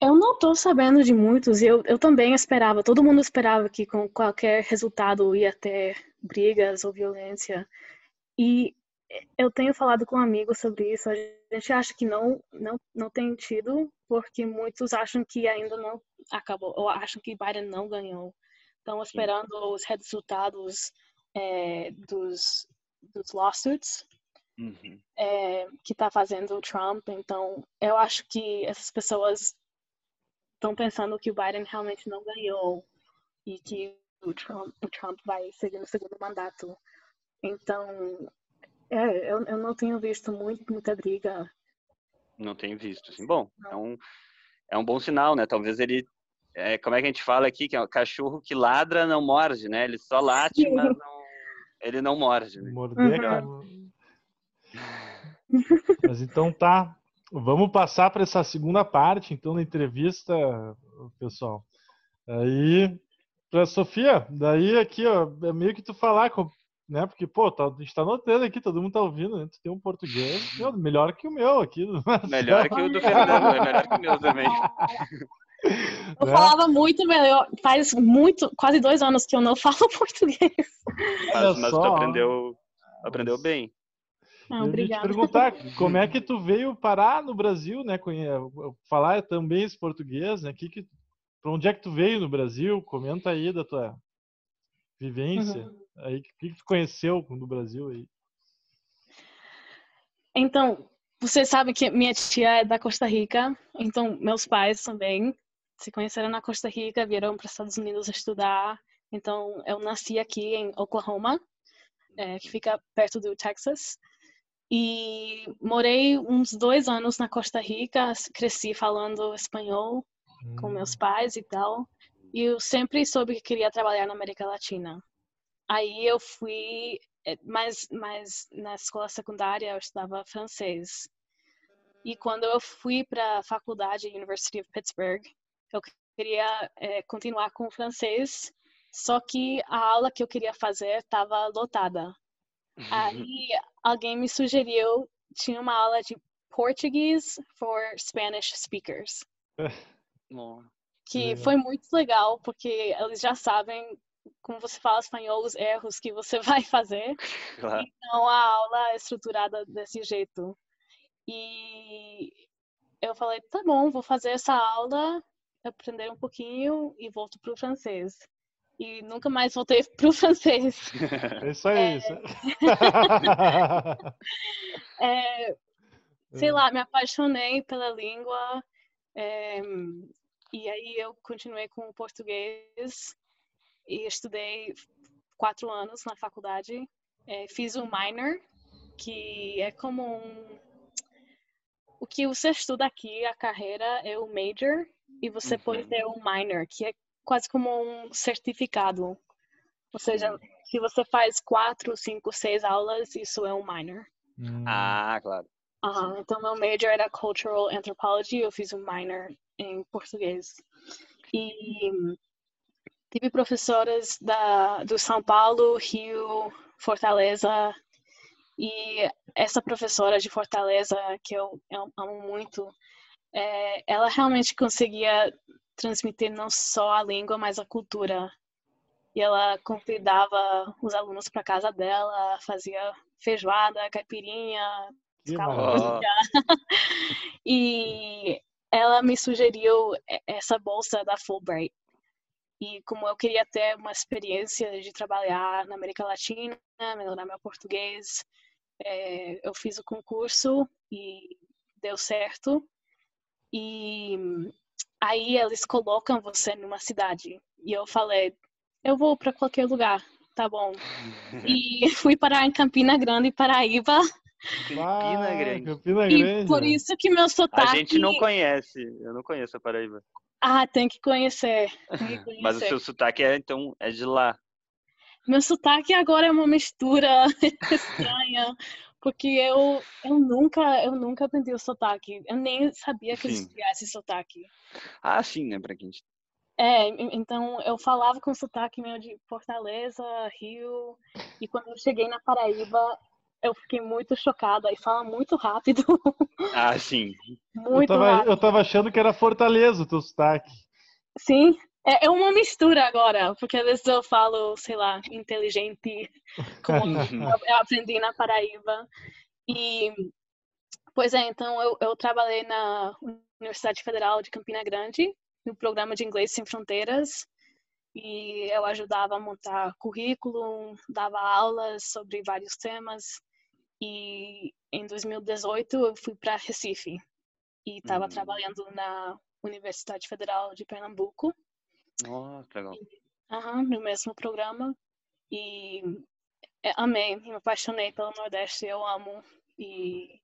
Eu não estou sabendo de muitos, e eu, eu também esperava, todo mundo esperava que com qualquer resultado ia ter brigas ou violência. E eu tenho falado com amigos sobre isso. A gente acha que não, não, não tem tido, porque muitos acham que ainda não acabou, ou acham que Biden não ganhou. Estão esperando os resultados é, dos, dos lawsuits uhum. é, que está fazendo o Trump. Então, eu acho que essas pessoas estão pensando que o Biden realmente não ganhou e que o Trump, o Trump vai seguir no segundo mandato. Então, é, eu, eu não tenho visto muito, muita briga. Não tenho visto, sim. Bom, é um, é um bom sinal, né? Talvez ele. É, como é que a gente fala aqui? Que é um cachorro que ladra não morde, né? Ele só late, sim. mas não, ele não morde. Né? Morder, uhum. Mas então tá. Vamos passar para essa segunda parte, então, da entrevista, pessoal. Aí, para Sofia, daí aqui, ó, é meio que tu falar, né? Porque, pô, tá, a gente tá notando aqui, todo mundo tá ouvindo, né? Tu tem um português melhor que o meu aqui. Melhor que o do Fernando, é melhor que o meu também. Eu né? falava muito melhor. Faz muito, quase dois anos que eu não falo português. Mas, mas tu aprendeu, aprendeu bem. Ah, obrigada. te perguntar como é que tu veio parar no Brasil, né? Falar também esse português, né? Que que, pra onde é que tu veio no Brasil? Comenta aí da tua vivência. Uhum. Aí, o que, que tu conheceu no Brasil aí? Então, você sabe que minha tia é da Costa Rica, então meus pais também se conheceram na Costa Rica, vieram para os Estados Unidos estudar. Então, eu nasci aqui em Oklahoma, é, que fica perto do Texas. E morei uns dois anos na Costa Rica, cresci falando espanhol hum. com meus pais e tal. E eu sempre soube que queria trabalhar na América Latina. Aí eu fui, é, mas, mas na escola secundária eu estudava francês. E quando eu fui para a faculdade University of Pittsburgh, eu queria é, continuar com o francês, só que a aula que eu queria fazer estava lotada. Aí alguém me sugeriu, tinha uma aula de Portuguese for Spanish speakers. que foi muito legal, porque eles já sabem como você fala espanhol, os erros que você vai fazer. Claro. Então a aula é estruturada desse jeito. E eu falei, tá bom, vou fazer essa aula aprender um pouquinho e volto para o francês. E nunca mais voltei para o francês. É isso aí. É... Isso. é, sei lá, me apaixonei pela língua. É, e aí eu continuei com o português e estudei quatro anos na faculdade. É, fiz um minor, que é como um... O que você estuda aqui, a carreira, é o major, e você uhum. pode ter um minor, que é quase como um certificado. Ou seja, se você faz quatro, cinco, seis aulas, isso é um minor. Hum. Ah, claro. Uhum. Então, meu major era Cultural Anthropology, eu fiz um minor em português. E tive professoras da, do São Paulo, Rio, Fortaleza. E essa professora de Fortaleza, que eu, eu amo muito, é, ela realmente conseguia transmitir não só a língua, mas a cultura. E ela convidava os alunos para casa dela, fazia feijoada, caipirinha, música. e ela me sugeriu essa bolsa da Fulbright. E como eu queria ter uma experiência de trabalhar na América Latina, melhorar meu português, é, eu fiz o concurso e deu certo. E aí eles colocam você numa cidade. E eu falei, eu vou para qualquer lugar, tá bom. E fui parar em Campina Grande, Paraíba. Campina Grande. Campina Grande. E por isso que meu sotaque... A gente não conhece, eu não conheço a Paraíba. Ah, tem que conhecer. Tem que conhecer. Mas o seu sotaque é, então, é de lá. Meu sotaque agora é uma mistura estranha, porque eu, eu nunca eu nunca aprendi o sotaque. Eu nem sabia que existia esse sotaque. Ah, sim, né, pra quem... É, então eu falava com sotaque meu de Fortaleza, Rio, e quando eu cheguei na Paraíba, eu fiquei muito chocada e fala muito rápido. Ah, sim. muito eu tava, rápido. Eu tava achando que era Fortaleza o teu sotaque. Sim, é, é uma mistura agora, porque às vezes eu falo, sei lá, inteligente, como eu aprendi na Paraíba. E, pois é, então eu, eu trabalhei na Universidade Federal de Campina Grande, no programa de Inglês Sem Fronteiras, e eu ajudava a montar currículo, dava aulas sobre vários temas. E em 2018 eu fui para Recife e estava hum. trabalhando na Universidade Federal de Pernambuco Oh, legal. Uhum, no mesmo programa. E é, amei, me apaixonei pelo Nordeste, eu amo. E,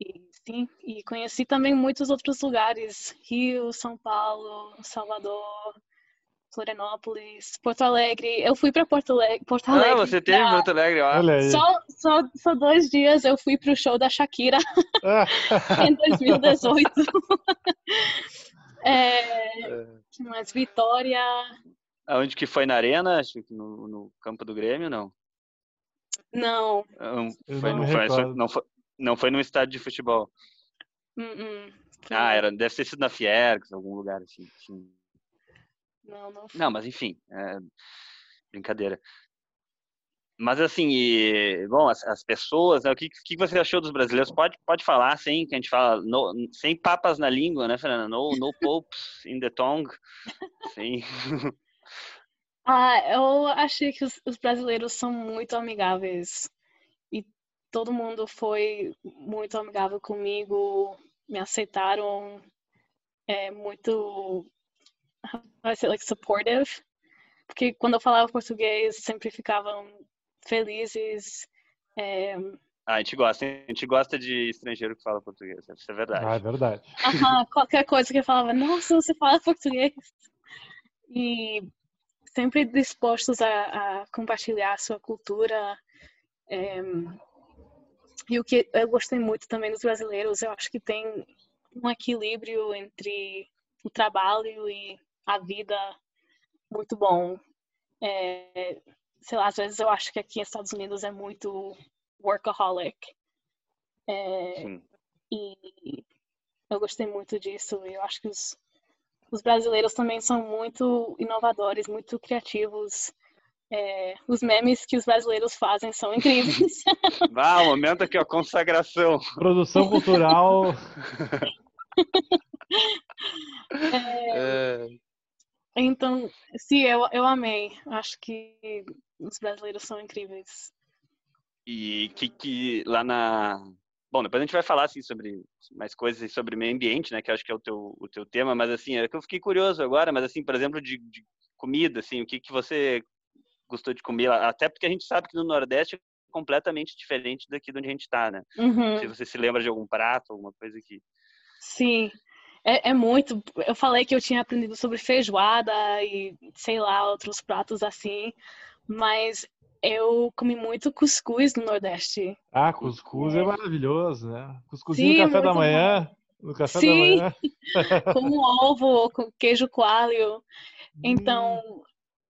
e sim, e conheci também muitos outros lugares, Rio, São Paulo, Salvador. Florianópolis, Porto Alegre. Eu fui para Porto Alegre. Porto Ah, Alegre você teve pra- Porto Alegre, ó. Olha aí. Só, só, só dois dias eu fui pro show da Shakira Ah, em 2018. é, que mais? Vitória. Aonde que foi na arena? Acho que no, no campo do Grêmio, não. Não. Eu foi, não não, foi, não, foi, não foi num estádio de futebol. Uh-uh. Foi- Ah, era, deve ter sido na Fiergs, algum lugar assim. assim. Não, não foi. Não, mas enfim, é, brincadeira. Mas assim, e, bom, as, as pessoas, né, o que, que você achou dos brasileiros? Pode, pode falar, sem que a gente fala, no- sem papas na língua, né, Fernanda? No, no popes in the tongue. Sim. Ah, eu achei que os, os brasileiros são muito amigáveis e todo mundo foi muito amigável comigo, me aceitaram, é muito, vai ser like supportive, porque quando eu falava português sempre ficavam felizes. é, Ah, a gente gosta, a gente gosta de estrangeiro que fala português, isso é verdade. ah, é verdade. Aham, qualquer coisa que eu falava, nossa, você fala português. E sempre dispostos a, a compartilhar a sua cultura. é, e o que eu gostei muito também dos brasileiros, eu acho que tem um equilíbrio entre o trabalho e a vida muito bom. É, sei lá, às vezes eu acho que aqui nos Estados Unidos é muito workaholic. É, Sim. e eu gostei muito disso. E eu acho que os, os brasileiros também são muito inovadores, muito criativos. É, os memes que os brasileiros fazem são incríveis. Vá, o momento aqui, ó, consagração. Produção cultural. É, então, sim, eu, eu amei. Acho que os brasileiros são incríveis. E que, que lá na. Bom, depois a gente vai falar assim, sobre mais coisas sobre meio ambiente, né? Que eu acho que é o teu, o teu tema, mas assim, é que eu fiquei curioso agora, mas assim, por exemplo, de, de comida, assim, o que, que você gostou de comer? lá? Até porque a gente sabe que no Nordeste é completamente diferente daqui de onde a gente está, né? Uhum. Se você se lembra de algum prato, alguma coisa que. Sim, é, é muito. Eu falei que eu tinha aprendido sobre feijoada e sei lá, outros pratos assim, mas eu comi muito cuscuz no Nordeste. Ah, cuscuz é maravilhoso, né? Cuscuzinho Sim, no café da manhã. No café da Sim. manhã. com ovo, com queijo coalho. Hum, Então,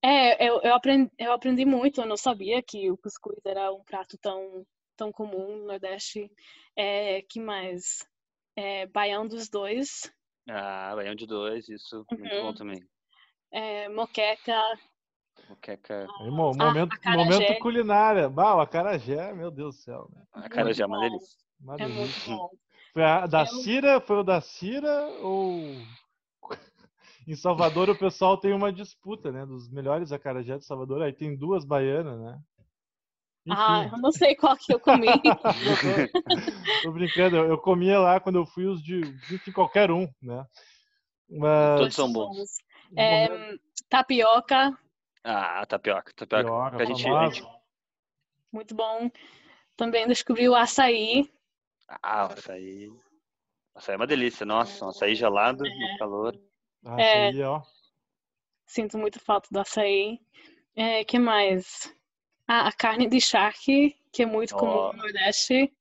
é, eu, eu aprendi, eu aprendi muito. Eu não sabia que o cuscuz era um prato tão, tão comum no Nordeste. É, que mais? É, baião dos dois, Ah, baião de dois, isso, muito Uhum. bom também. é, moqueca. Moqueca, Ah, momento, acarajé. momento culinária. Bah, o acarajé, meu Deus do céu. Né? a cara já é uma delícia. Uma É muito delícia. bom. Foi a da Eu- Cira? Foi o da Cira ou. Em Salvador o pessoal tem uma disputa, né? Dos melhores acarajé de Salvador. Aí tem duas baianas, né? Ah, eu não sei qual que eu comi. eu tô, tô brincando. Eu, eu comia lá quando eu fui os de, enfim, qualquer um, né? Mas Todos são bons. É, tapioca, Ah, tapioca, tapioca. que a gente- a gente- muito bom. Também descobri o açaí. Ah, o açaí. Açaí é uma delícia, nossa, um açaí gelado no calor. Ah, É. ó. Sinto muito falta do açaí. É, que mais? Ah, a carne de charque, que é muito comum Ó. no Nordeste.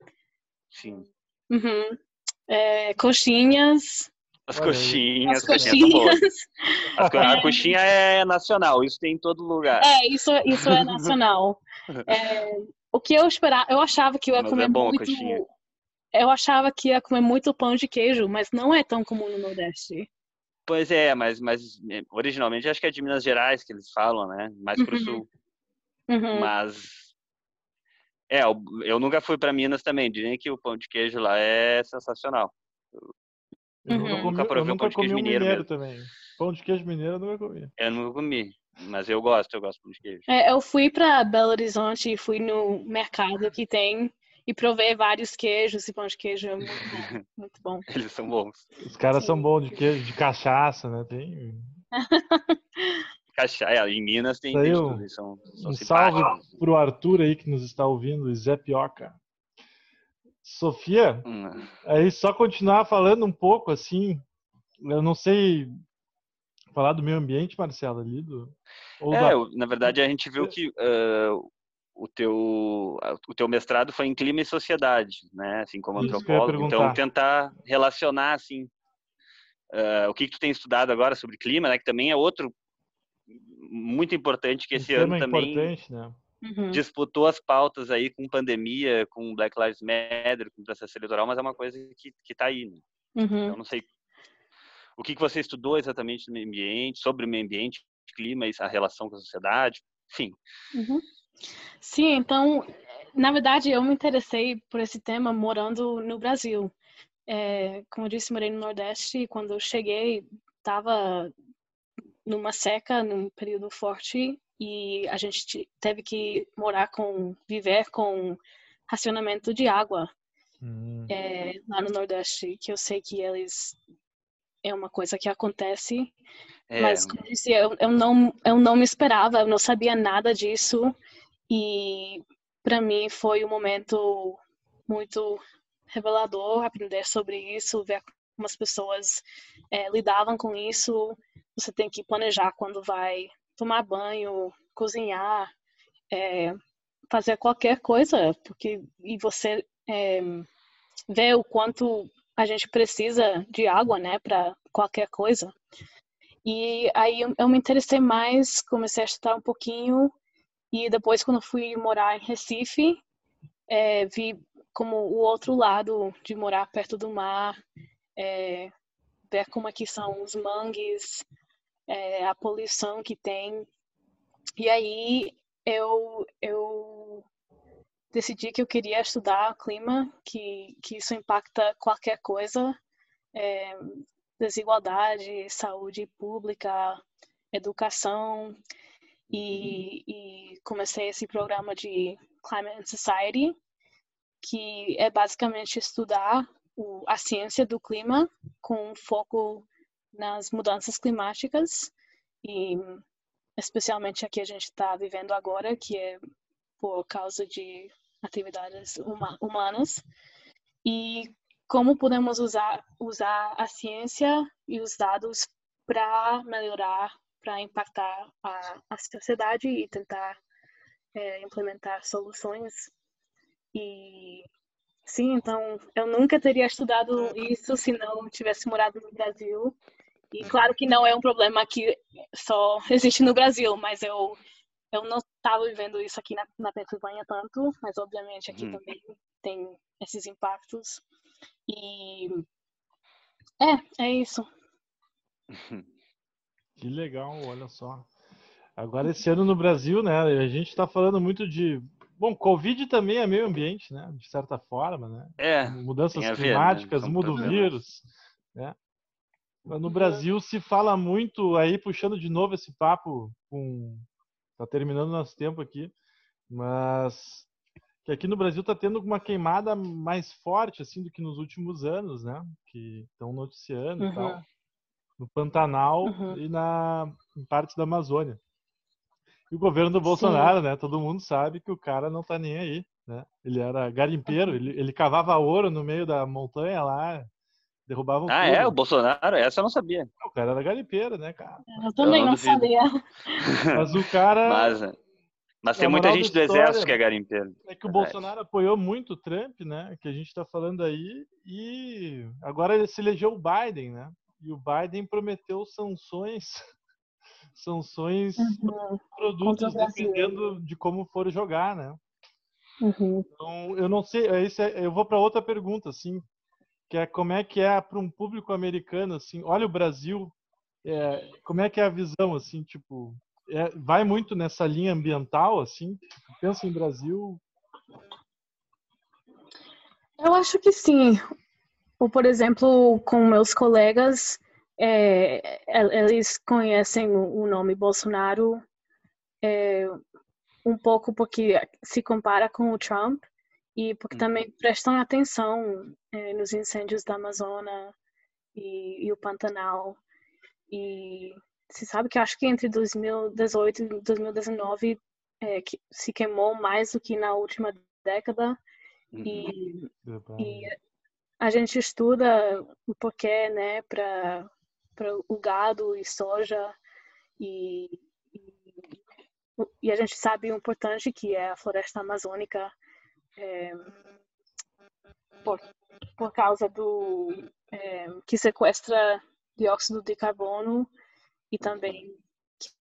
Sim. Uhum. É, coxinhas. As coxinhas, As as coxinhas. As co- A coxinha é nacional, isso tem em todo lugar. É, isso, isso é nacional. É, o que eu esperava, eu achava que eu ia Mas comer é bom a muito. coxinha. Eu achava que ia comer muito pão de queijo, mas não é tão comum no Nordeste. Pois é, mas, mas eh, originalmente acho que é de Minas Gerais que eles falam, né? Mais pro Uhum. sul. Uhum. Mas. É, eu, eu nunca fui para Minas também. Dizem que o pão de queijo lá é sensacional. Eu Uhum. nunca, Nunca provei eu um nunca pão de queijo um mineiro mineiro mesmo. também. Pão de queijo mineiro eu nunca comi. Eu nunca comi, mas eu gosto, eu gosto de pão de queijo. É, eu fui para Belo Horizonte e fui no mercado que tem e provei vários queijos e pão de queijo é muito bom. Muito bom. Eles são bons. Os caras são Sim. bons de queijo, de cachaça, né? Tem Cacha... É, em Minas tem, tem um- tudo, são, são um salve pro Arthur aí que nos está ouvindo, Zé Pioca. Sofia, Hum, aí só continuar falando um pouco assim, eu não sei falar do meio ambiente, Marcelo, ali do. é, da... na verdade a gente viu que uh, o teu o teu mestrado foi em clima e sociedade, né? Assim como Isso antropólogo. Então tentar relacionar assim uh, o que, que tu tem estudado agora sobre clima, né? Que também é outro muito importante que esse ano também né? uhum. disputou as pautas aí com pandemia, com Black Lives Matter, com processo eleitoral, mas é uma coisa que que está aí. Né? Uhum. Então não sei o que, que você estudou exatamente no meio ambiente, sobre o meio ambiente, clima e a relação com a sociedade, enfim. Uhum. Sim, então, na verdade, eu me interessei por esse tema morando no Brasil. É, como eu disse, morei no Nordeste e quando eu cheguei, estava numa seca, num período forte e a gente teve que morar com, viver com racionamento de água hum. é, lá no Nordeste, que eu sei que eles é uma coisa que acontece, é. mas como eu disse, eu, eu, não, eu não me esperava, eu não sabia nada disso e para mim foi um momento muito revelador aprender sobre isso, ver como as pessoas é, lidavam com isso. Você tem que planejar quando vai tomar banho, cozinhar, é, fazer qualquer coisa, porque e você é, vê o quanto a gente precisa de água, né, para qualquer coisa. E aí eu, me interessei mais, comecei a estudar um pouquinho e depois, quando fui morar em Recife, é, vi como o outro lado de morar perto do mar, é, ver como aqui são os mangues, é, a poluição que tem. E aí eu, eu decidi que eu queria estudar clima, que, que isso impacta qualquer coisa, é, desigualdade, saúde pública, educação e, e comecei esse programa de Climate and Society, que é basicamente estudar o, a ciência do clima com foco nas mudanças climáticas e especialmente aqui a gente está vivendo agora, que é por causa de atividades humanas e como podemos usar usar a ciência e os dados para melhorar para impactar a, a sociedade e tentar é, implementar soluções. E sim, então eu nunca teria estudado isso se não tivesse morado no Brasil. E claro que não é um problema que só existe no Brasil, mas eu eu não estava vivendo isso aqui na, na Pensilvânia tanto, mas obviamente aqui hum. também tem esses impactos. E é, é isso. Que legal, olha só. Agora, esse ano no Brasil, né, a gente está falando muito de. Bom, Covid também é meio ambiente, né? De certa forma, né? É. Mudanças climáticas, ver, né? muda o vírus. Né? No. Brasil se fala muito, aí puxando de novo esse papo com. Tá terminando nosso tempo aqui, mas que aqui no Brasil está tendo uma queimada mais forte assim do que nos últimos anos, né? Que estão noticiando uhum. e tal no Pantanal uhum. e na em partes da Amazônia. E o governo do Bolsonaro, Sim. né? Todo mundo sabe que o cara não tá nem aí, né? Ele era garimpeiro, uhum. ele, ele cavava ouro no meio da montanha lá, derrubava um Ah, tudo. é? O Bolsonaro? Essa eu não sabia. O cara era garimpeiro, né, cara? Eu também eu não, não sabia. Mas o cara... Mas, mas tem muita gente do exército que é garimpeiro. É que o Bolsonaro apoiou muito o Trump, né? Que a gente tá falando aí. E agora ele se elegeu o Biden, né? E o Biden prometeu sanções sanções uhum. produtos dependendo de como for jogar, né? Uhum. Então, eu não sei, esse é, eu vou para outra pergunta, assim, que é como é que é para um público americano, assim, olha o Brasil, é, como é que é a visão, assim, tipo, é, vai muito nessa linha ambiental, assim, pensa em Brasil? Eu acho que sim. Ou, por exemplo, com meus colegas, é, eles conhecem o nome Bolsonaro é, um pouco porque se compara com o Trump e porque uhum. também prestam atenção é, nos incêndios da Amazônia e, e, o Pantanal. E se sabe que acho que entre 2018 e 2019 é, que se queimou mais do que na última década. Uhum. E, e a gente estuda o porquê, né, para para o gado e soja e, e, e, a gente sabe o importante que é a floresta amazônica é, por, por causa do é, que sequestra dióxido de carbono e também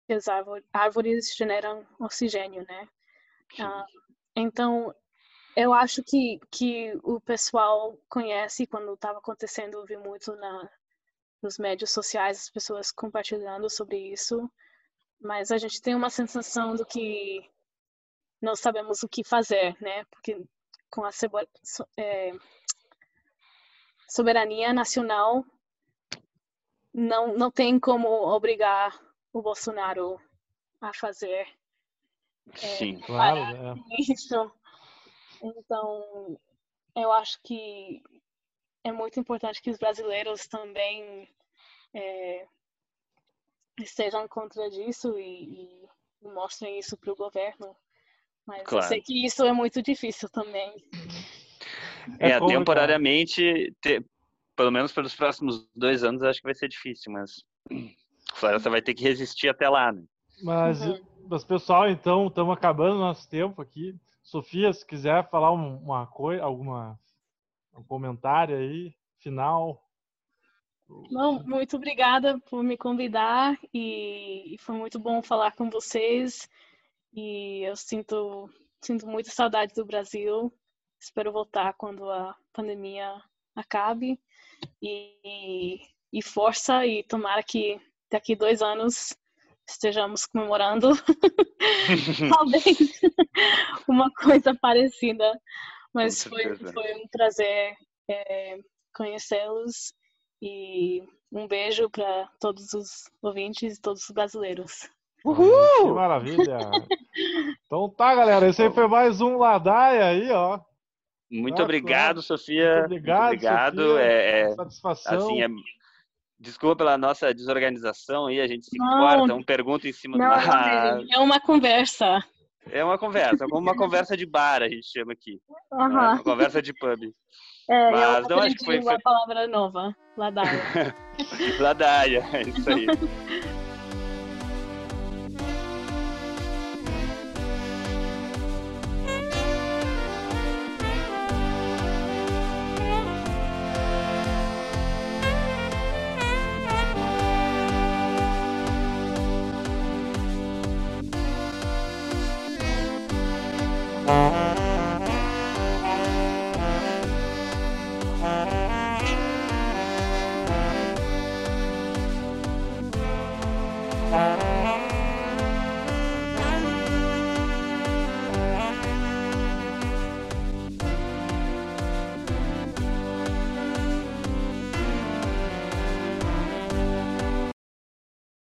que as árvores generam oxigênio, né? Ah, então, eu acho que, que o pessoal conhece quando estava acontecendo, eu vi muito na, nos médios sociais as pessoas compartilhando sobre isso, mas a gente tem uma sensação do que não sabemos o que fazer, né? Porque com a é, soberania nacional não, não tem como obrigar o Bolsonaro a fazer é, Sim, claro. É. Isso. Então, eu acho que é muito importante que os brasileiros também é, estejam contra disso e, e mostrem isso para o governo. Mas claro. eu sei que isso é muito difícil também. É, é temporariamente, te, pelo menos pelos próximos dois anos, acho que vai ser difícil, mas a Floresta vai ter que resistir até lá, né? Mas, uhum. mas pessoal, então, estamos acabando nosso tempo aqui. Sofia, se quiser falar uma coisa, alguma um comentário aí, final. Não, muito obrigada por me convidar e, e foi muito bom falar com vocês. E eu sinto sinto muita saudade do Brasil. Espero voltar quando a pandemia acabe. E, e força e tomara que daqui dois anos estejamos comemorando talvez uma coisa parecida. Mas foi, foi um prazer é, conhecê-los e um beijo para todos os ouvintes e todos os brasileiros. Uhul! Que maravilha! então tá, galera. Esse aí foi mais um Ladaia aí, ó. Muito ah, obrigado, Sofia. Muito obrigado. Muito obrigado. Sofia. É, é, Satisfação. Assim, é, desculpa pela nossa desorganização aí, a gente se corta, um pergunta em cima não, do uma... É uma conversa. É uma conversa, como uma conversa de bar, a gente chama aqui. Uhum. É uma conversa de pub. É, Mas eu não acho que foi. uma palavra nova, ladaia. ladaia, é isso aí.